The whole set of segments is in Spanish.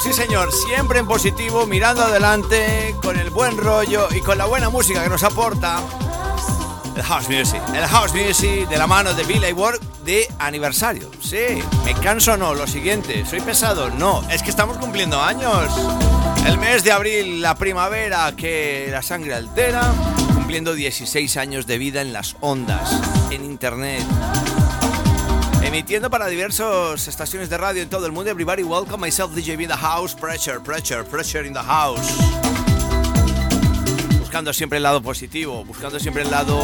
sí señor, siempre en positivo, mirando adelante, con el buen rollo y con la buena música que nos aporta el House Music. El House Music de la mano de Billy Ward de aniversario. Sí, me canso no, lo siguiente, soy pesado, no, es que estamos cumpliendo años. El mes de abril, la primavera que la sangre altera, cumpliendo 16 años de vida en las ondas, en internet. Emitiendo para diversas estaciones de radio en todo el mundo. Everybody welcome myself, DJ in the house. Pressure, pressure, pressure in the house. Buscando siempre el lado positivo, buscando siempre el lado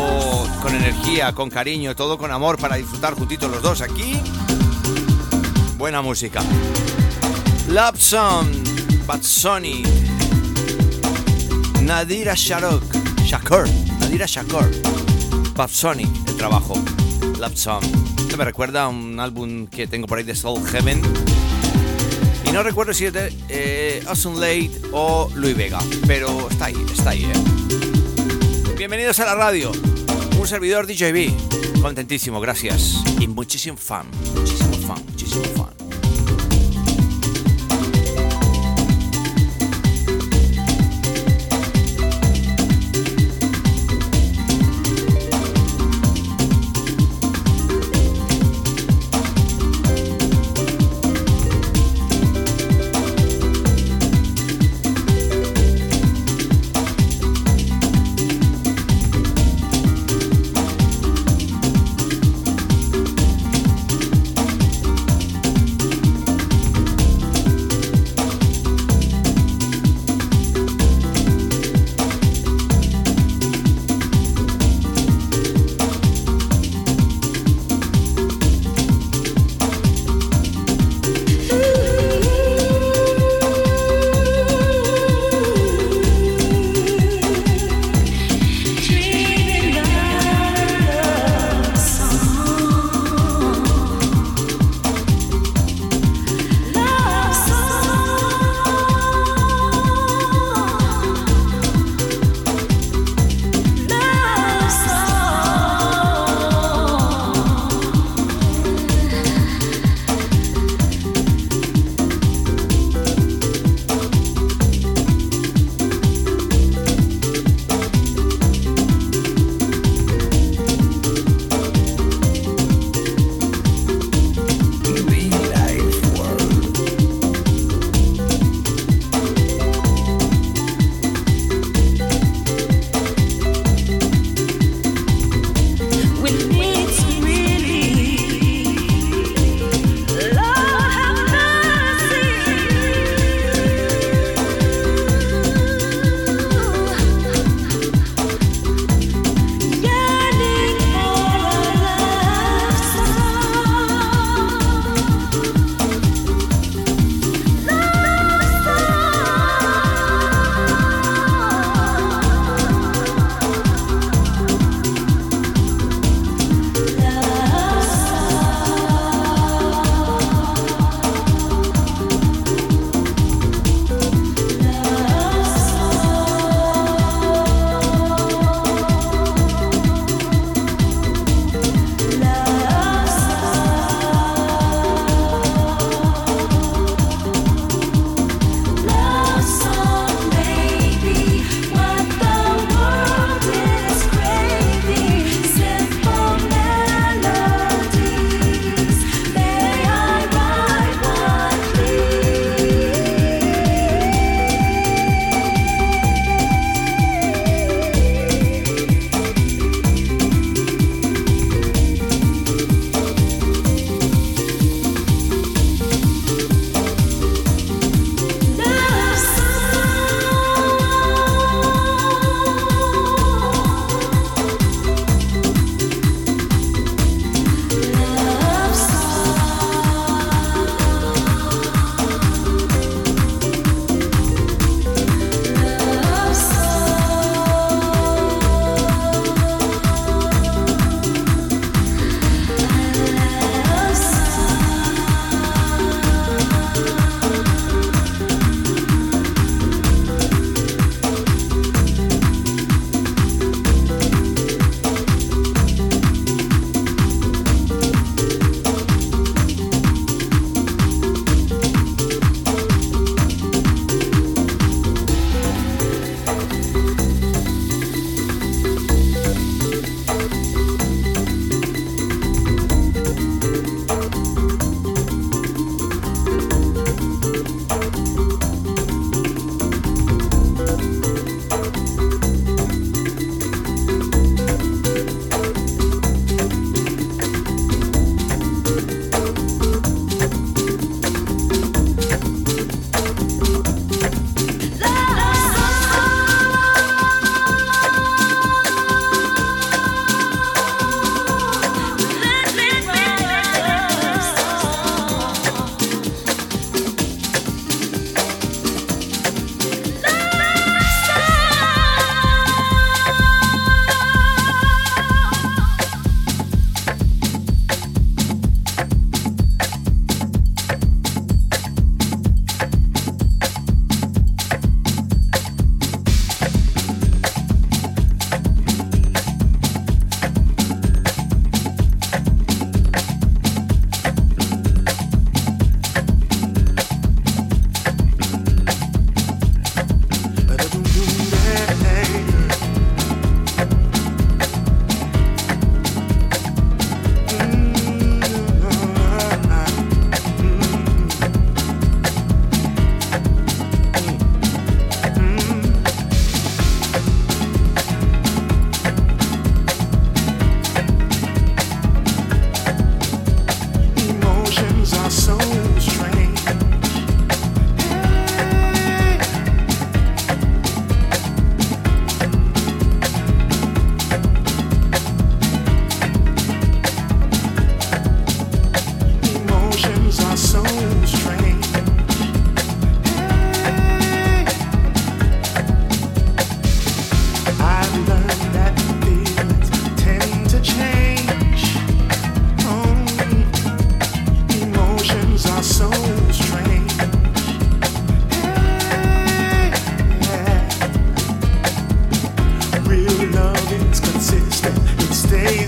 con energía, con cariño, todo con amor para disfrutar juntitos los dos aquí. Buena música. Love Song, Bad. Nadira Sharok. Shakur. Nadira Shakur. Bad el trabajo. Love Song. Me recuerda un álbum que tengo por ahí de Soul Heaven. Y no recuerdo si es de eh, Late o Louis Vega. Pero está ahí, está ahí, eh. Bienvenidos a la radio. Un servidor DJB. Contentísimo, gracias. Y muchísimo. Muchísimo muchísimo fan.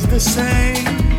the same.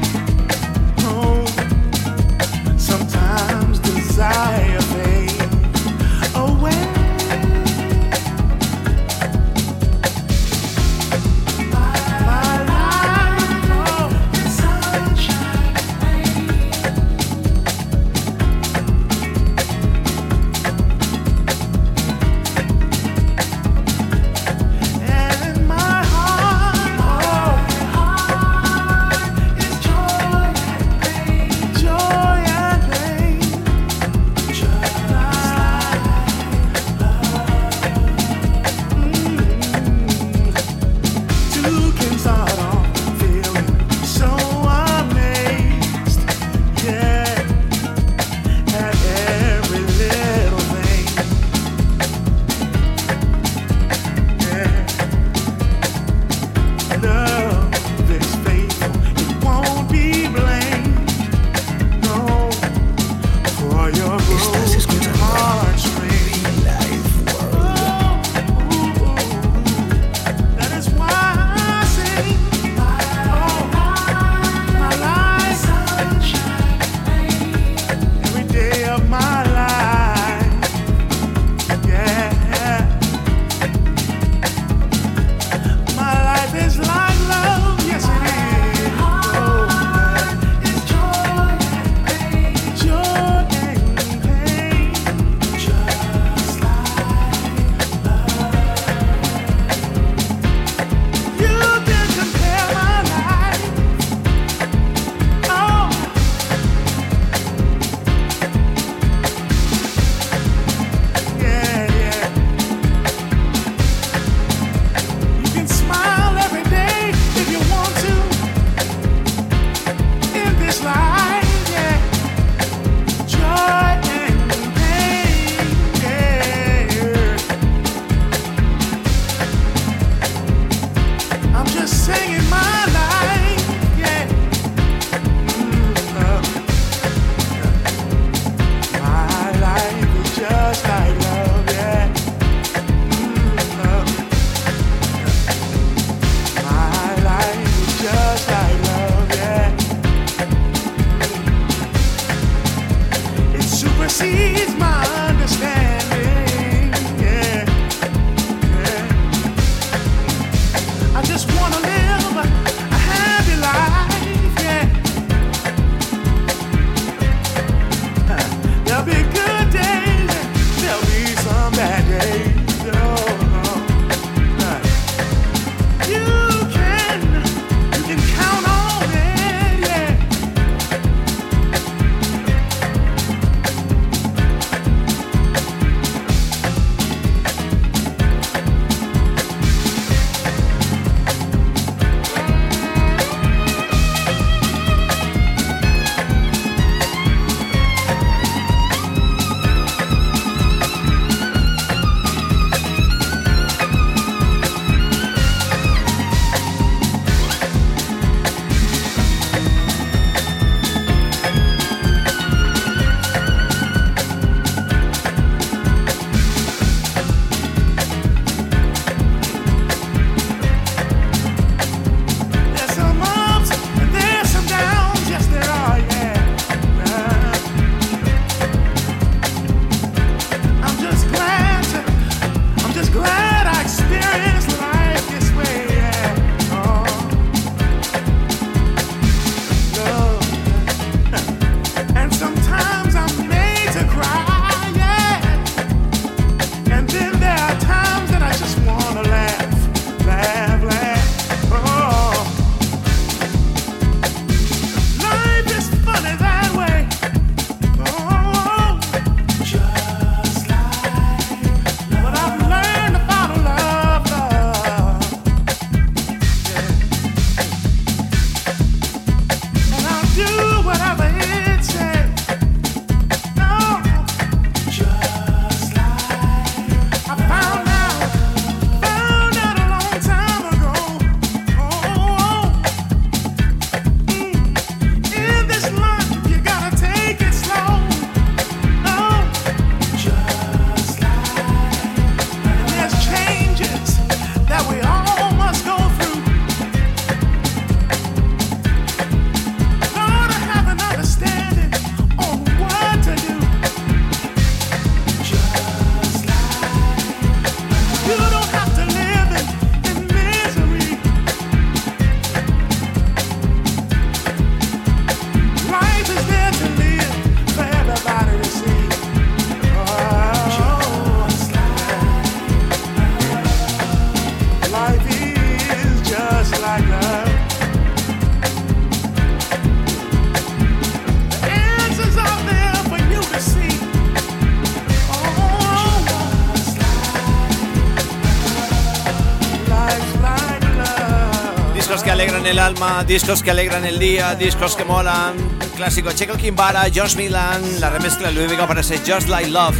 En el alma, discos que alegran el día, discos que molan. Clásico Checo Kimbara, Josh Milan, la remezcla de Vega para ese Just Like Love.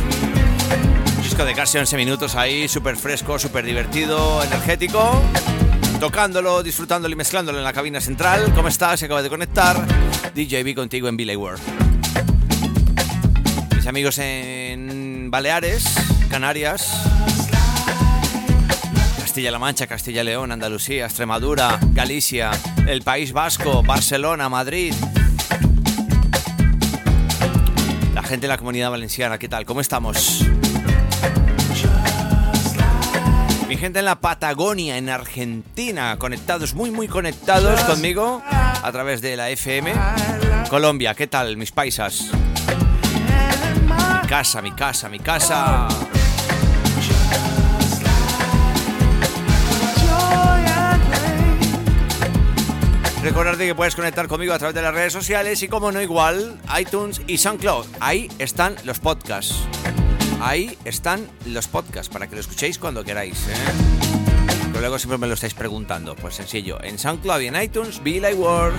Disco de casi 11 minutos ahí, súper fresco, súper divertido, energético. Tocándolo, disfrutándolo y mezclándolo en la cabina central. ¿Cómo estás? Se acaba de conectar. DJB contigo en Billy World. Mis amigos en Baleares, Canarias, Castilla-La Mancha, Castilla-León, Andalucía, Extremadura, Galicia, el País Vasco, Barcelona, Madrid. La gente de la comunidad valenciana, ¿qué tal? ¿Cómo estamos? Mi gente en la Patagonia, en Argentina, conectados, muy, muy conectados conmigo a través de la FM. Colombia, ¿qué tal, mis paisas? Mi casa, mi casa, mi casa. Recordarte que puedes conectar conmigo a través de las redes sociales y como no igual, iTunes y SoundCloud. Ahí están los podcasts. Ahí están los podcasts para que lo escuchéis cuando queráis. ¿eh? Pero luego siempre me lo estáis preguntando. Pues sencillo, en SoundCloud y en iTunes, Be Like World.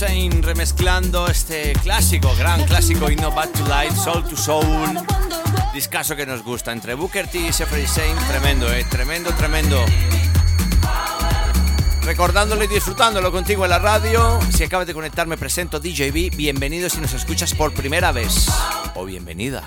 Sain remezclando este clásico, gran clásico y no Bad to Light, Soul to Soul. Discaso que nos gusta entre Booker T y Jeffrey Sain, tremendo, eh, tremendo, tremendo. Recordándolo y disfrutándolo contigo en la radio. Si acabas de conectar, me presento DJB. Bienvenido si nos escuchas por primera vez. O bienvenida.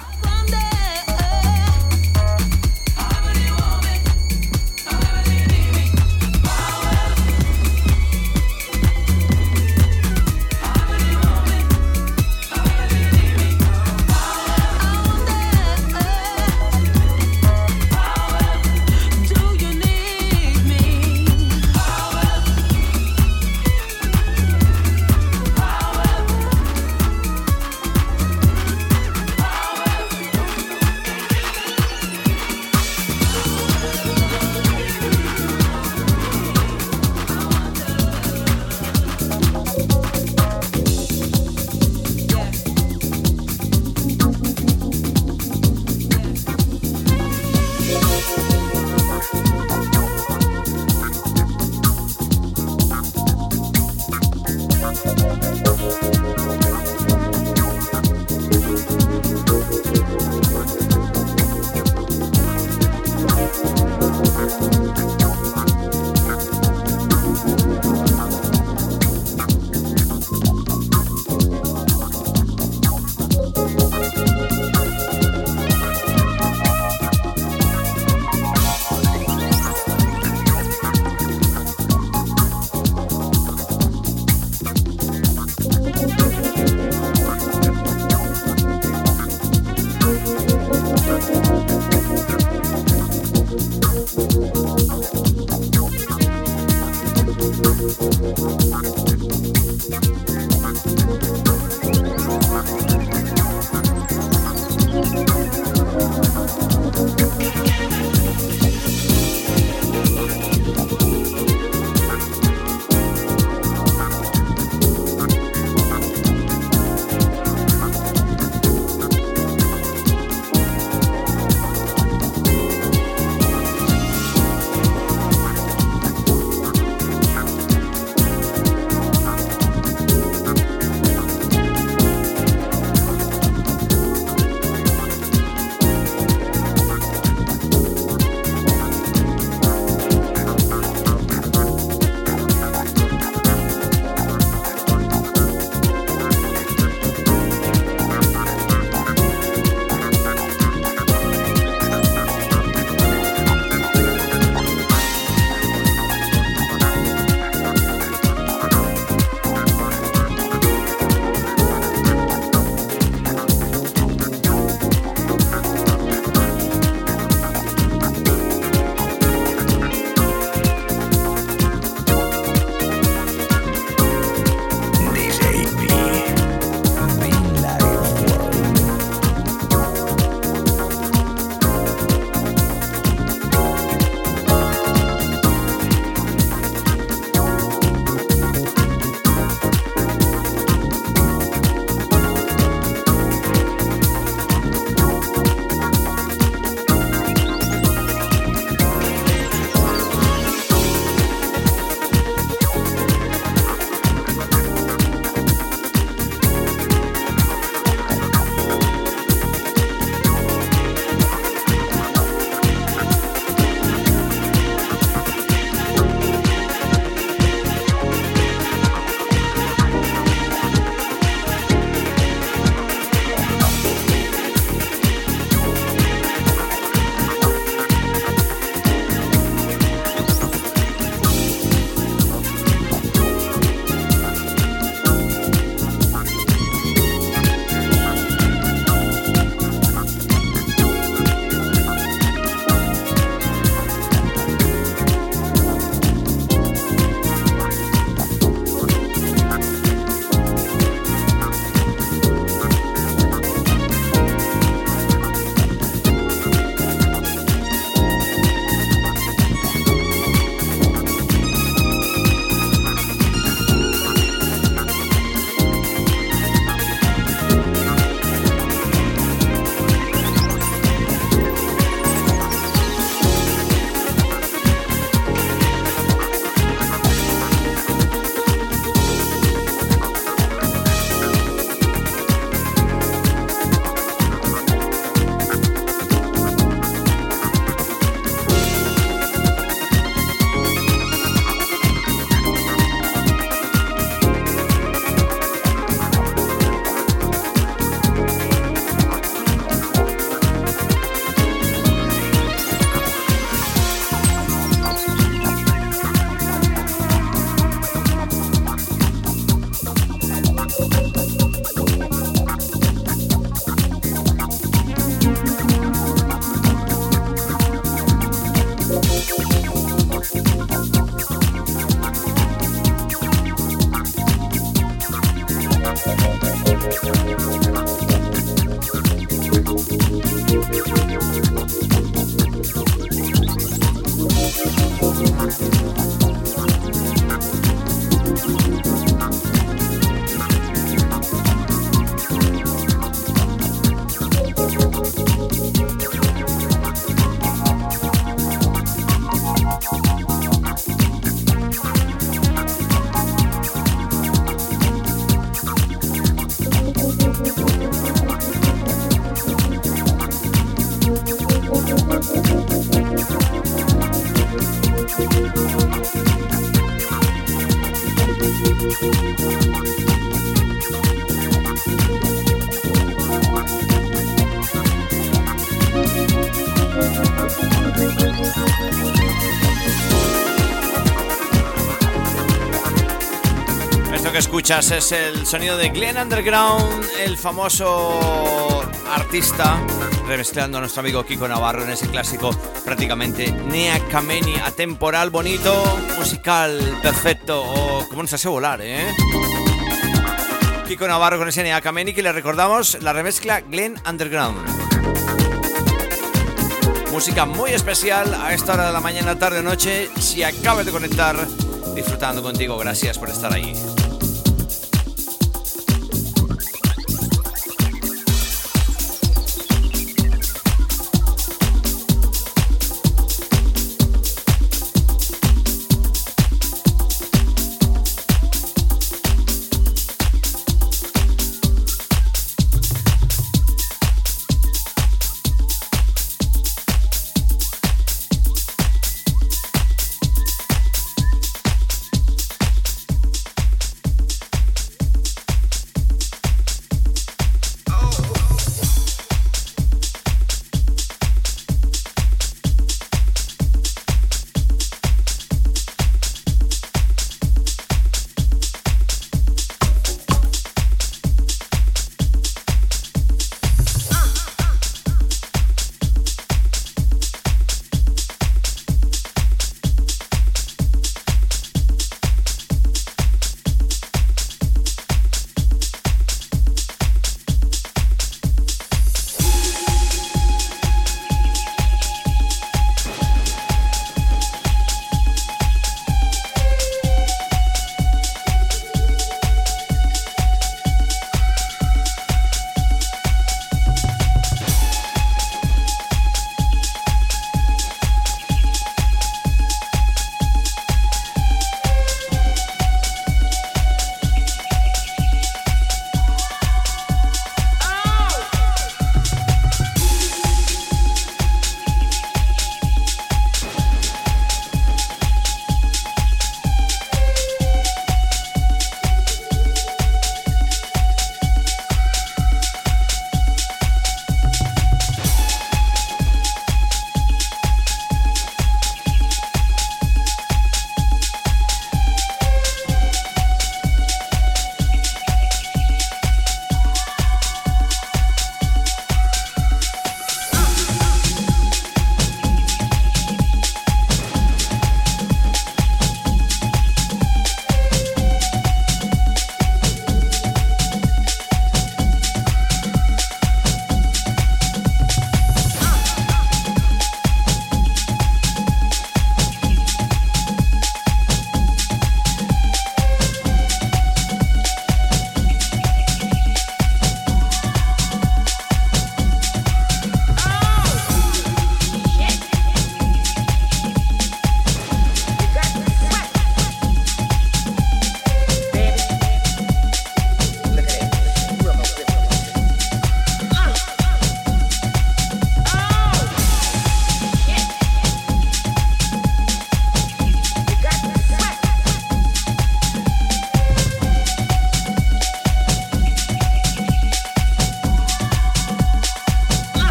Que escuchas es el sonido de Glenn Underground, el famoso artista, remezclando a nuestro amigo Kiko Navarro en ese clásico prácticamente Nea Kameni, atemporal, bonito, musical, perfecto, o como nos hace volar, ¿eh? Kiko Navarro con ese Nea Kameni que le recordamos la remezcla Glenn Underground. Música muy especial a esta hora de la mañana, tarde o noche. Si acabas de conectar, disfrutando contigo, gracias por estar ahí.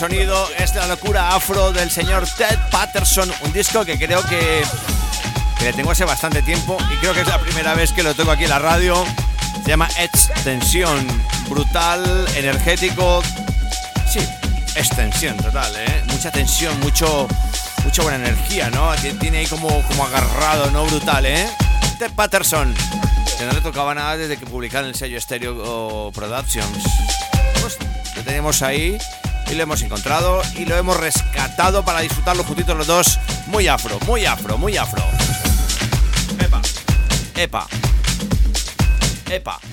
Sonido es la locura afro del señor Ted Patterson, un disco que creo que, le tengo hace bastante tiempo y creo que es la primera vez que lo tengo aquí en la radio. Se llama Extensión, brutal, energético. Sí, extensión total, ¿eh? Mucha tensión, mucho, mucha buena energía, ¿no? Tiene ahí como, como agarrado, ¿no? Brutal, ¿eh? Ted Patterson, que no le tocaba nada desde que publicaron el sello Stereo Productions. Pues lo tenemos ahí y lo hemos encontrado y lo hemos rescatado para disfrutarlo juntitos los dos. Muy afro, muy afro, muy afro. Epa, epa, epa.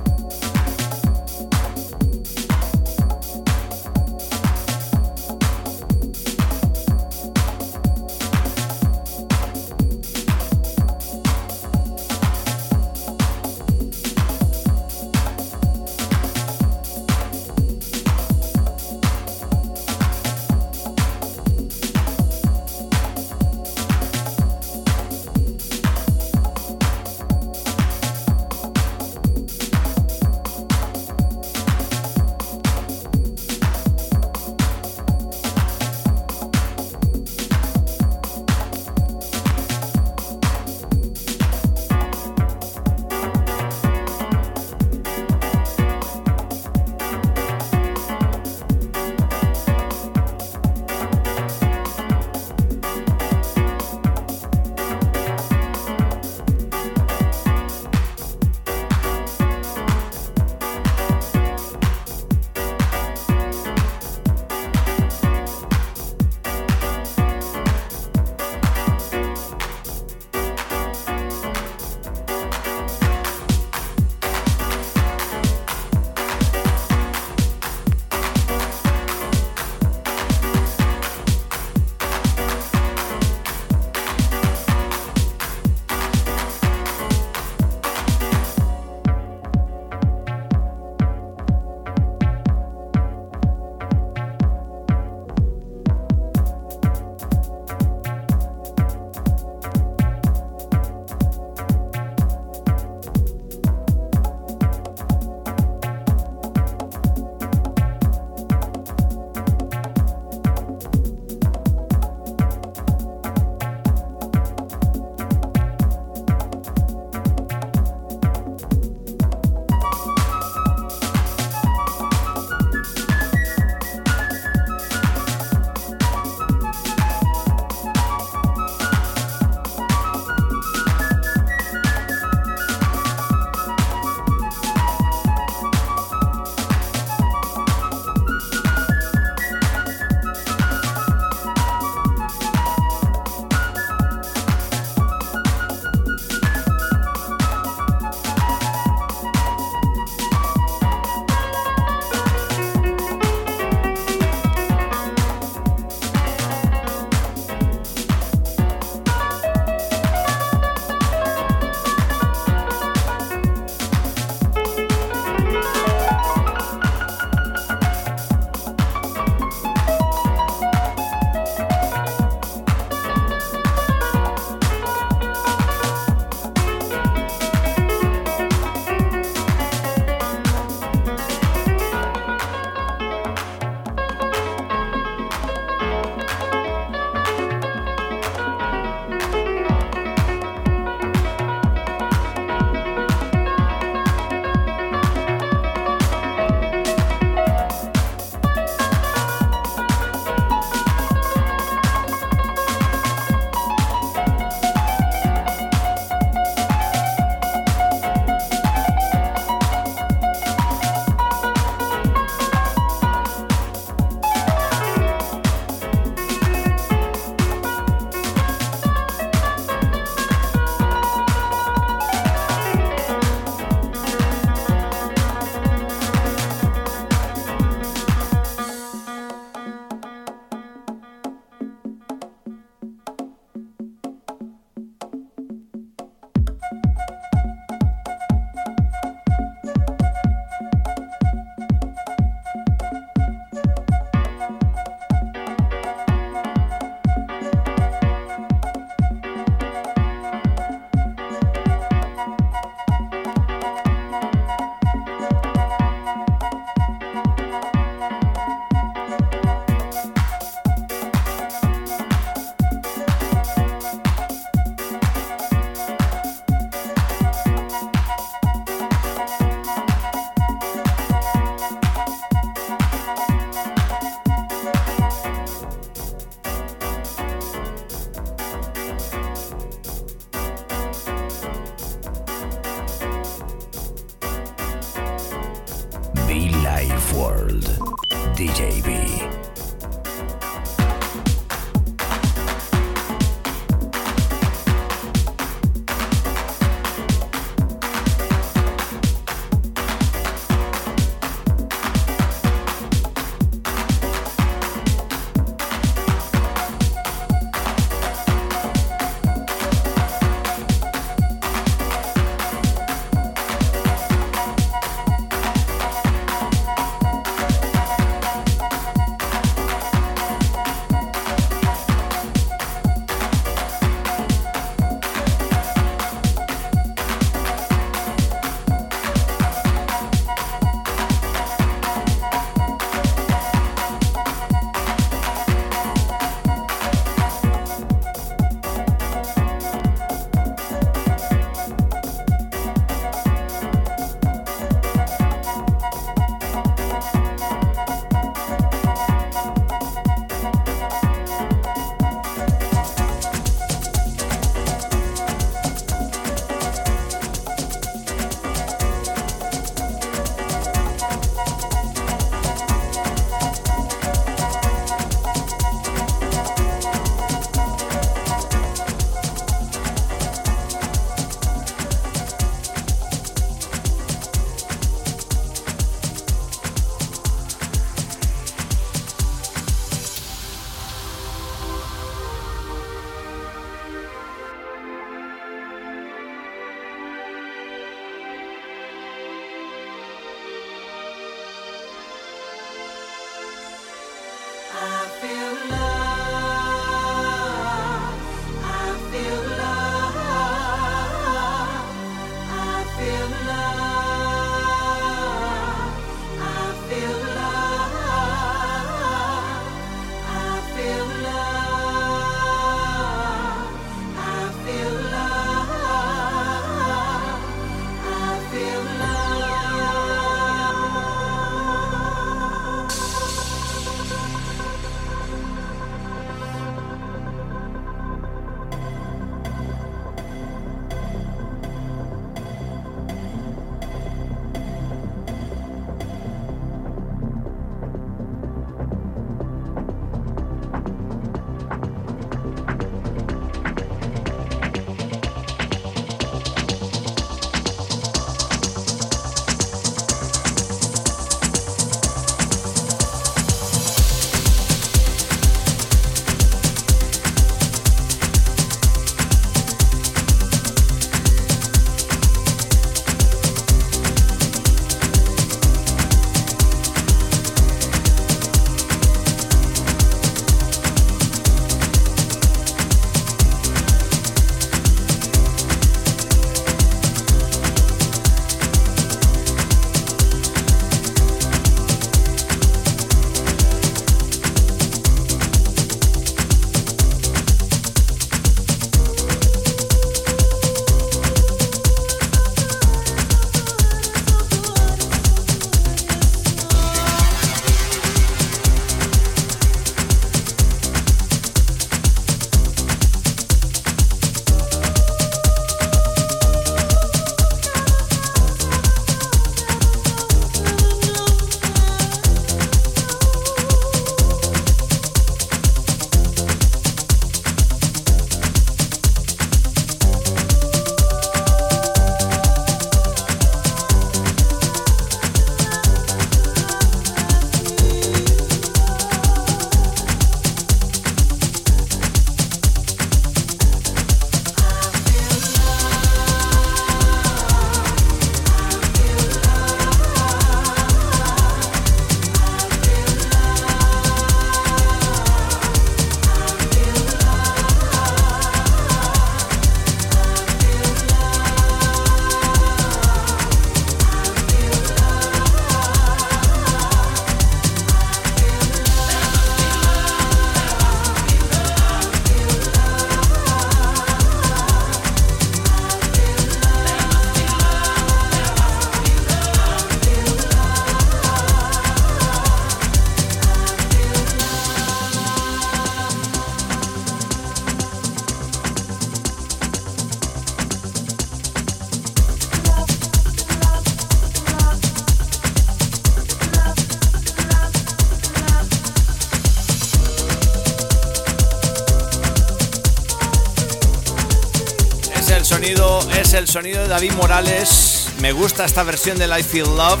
Sonido de David Morales. Me gusta esta versión de I Feel Love.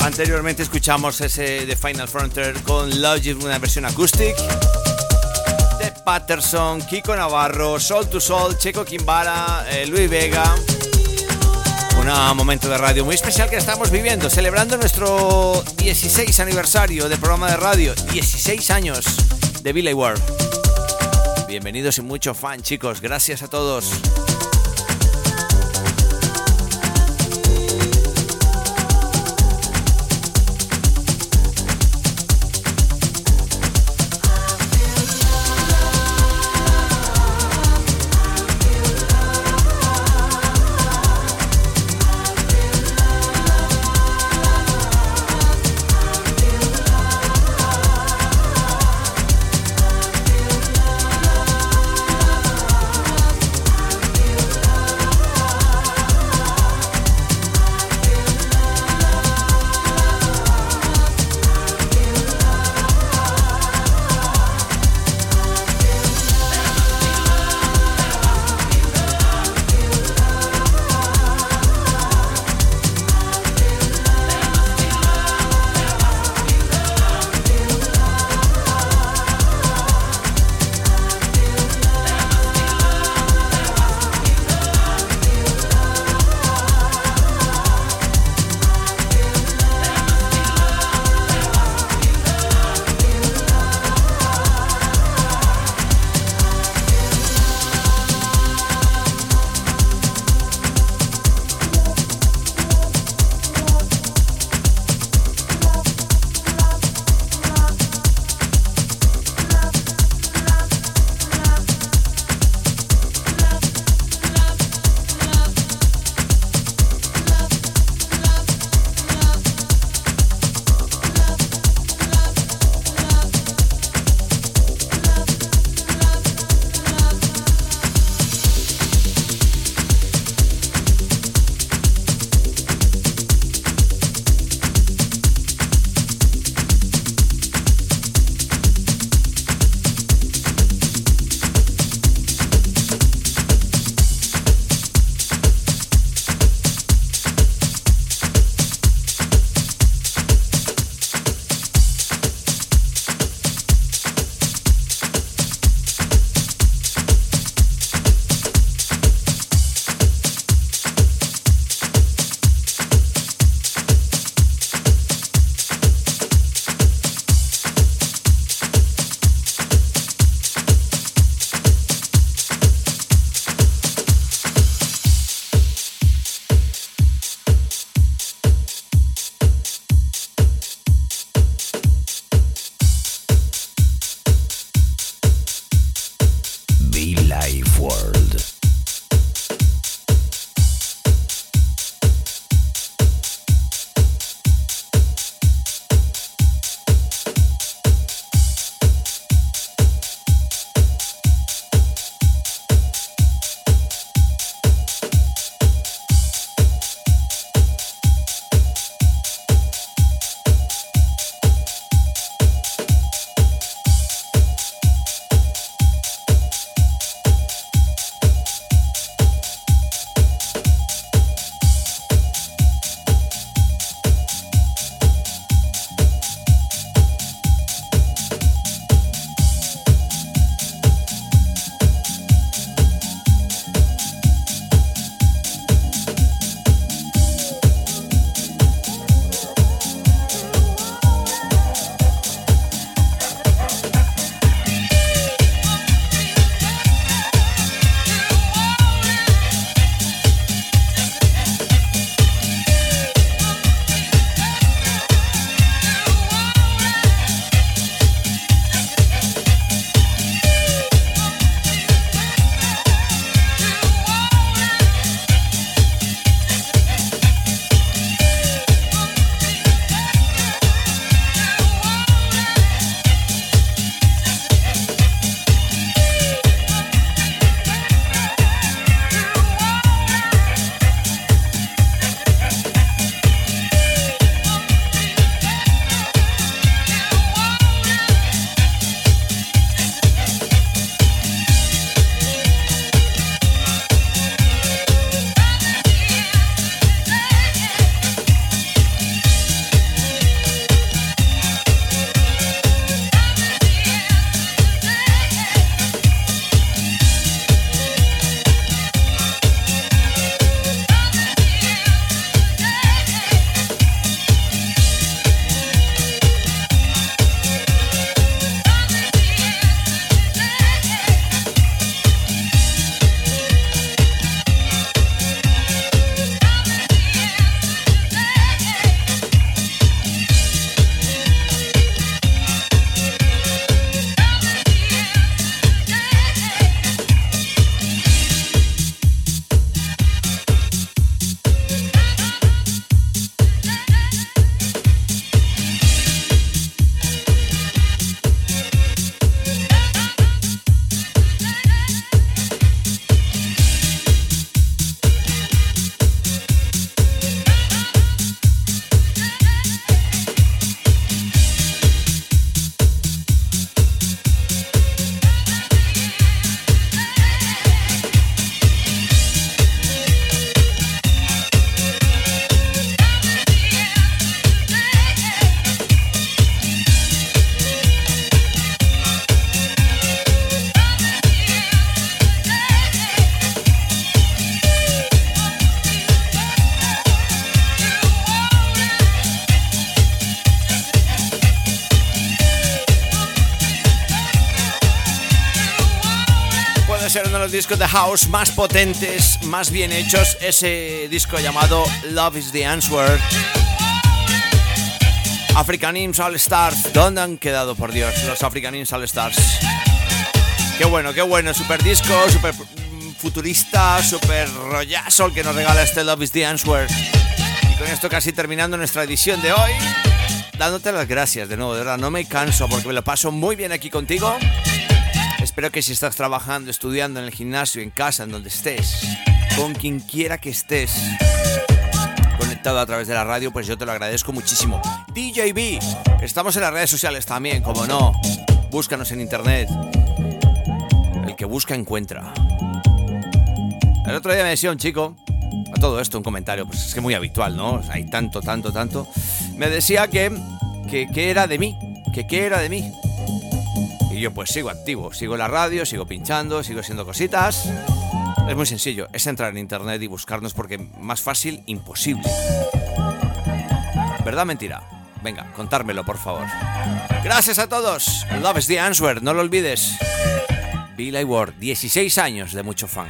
Anteriormente escuchamos ese de Final Frontier con Logic, una versión acústica. De Patterson, Kiko Navarro, Sol to Sol, Checo Kimbara, eh, Luis Vega. Un momento de radio muy especial que estamos viviendo, celebrando nuestro 16 aniversario de programa de radio. 16 años de Billy Ward. Bienvenidos y mucho fan, chicos. Gracias a todos. De house más potentes, más bien hechos, ese disco llamado Love is the Answer. African Imps All Stars, ¿dónde han quedado por Dios los African Imps All Stars? Qué bueno, qué bueno, super disco, super futurista, super rollazo el que nos regala este Love is the Answer. Y con esto casi terminando nuestra edición de hoy, dándote las gracias de nuevo, de verdad, no me canso porque me lo paso muy bien aquí contigo. Espero que si estás trabajando, estudiando en el gimnasio, en casa, en donde estés, con quien quiera que estés conectado a través de la radio, pues yo te lo agradezco muchísimo. DJB, estamos en las redes sociales también, como no. Búscanos en internet. El que busca encuentra. El otro día me decía un chico, a todo esto un comentario, pues es que muy habitual, ¿no? Hay tanto, tanto, tanto. Me decía que, que, que era de mí, que qué era de mí. Y yo pues sigo activo, sigo la radio, sigo pinchando, sigo haciendo cositas. Es muy sencillo, es entrar en internet y buscarnos porque más fácil, imposible. ¿Verdad mentira? Venga, contármelo por favor. Gracias a todos. Love is the answer, no lo olvides. Billy Ward, 16 años de mucho funk.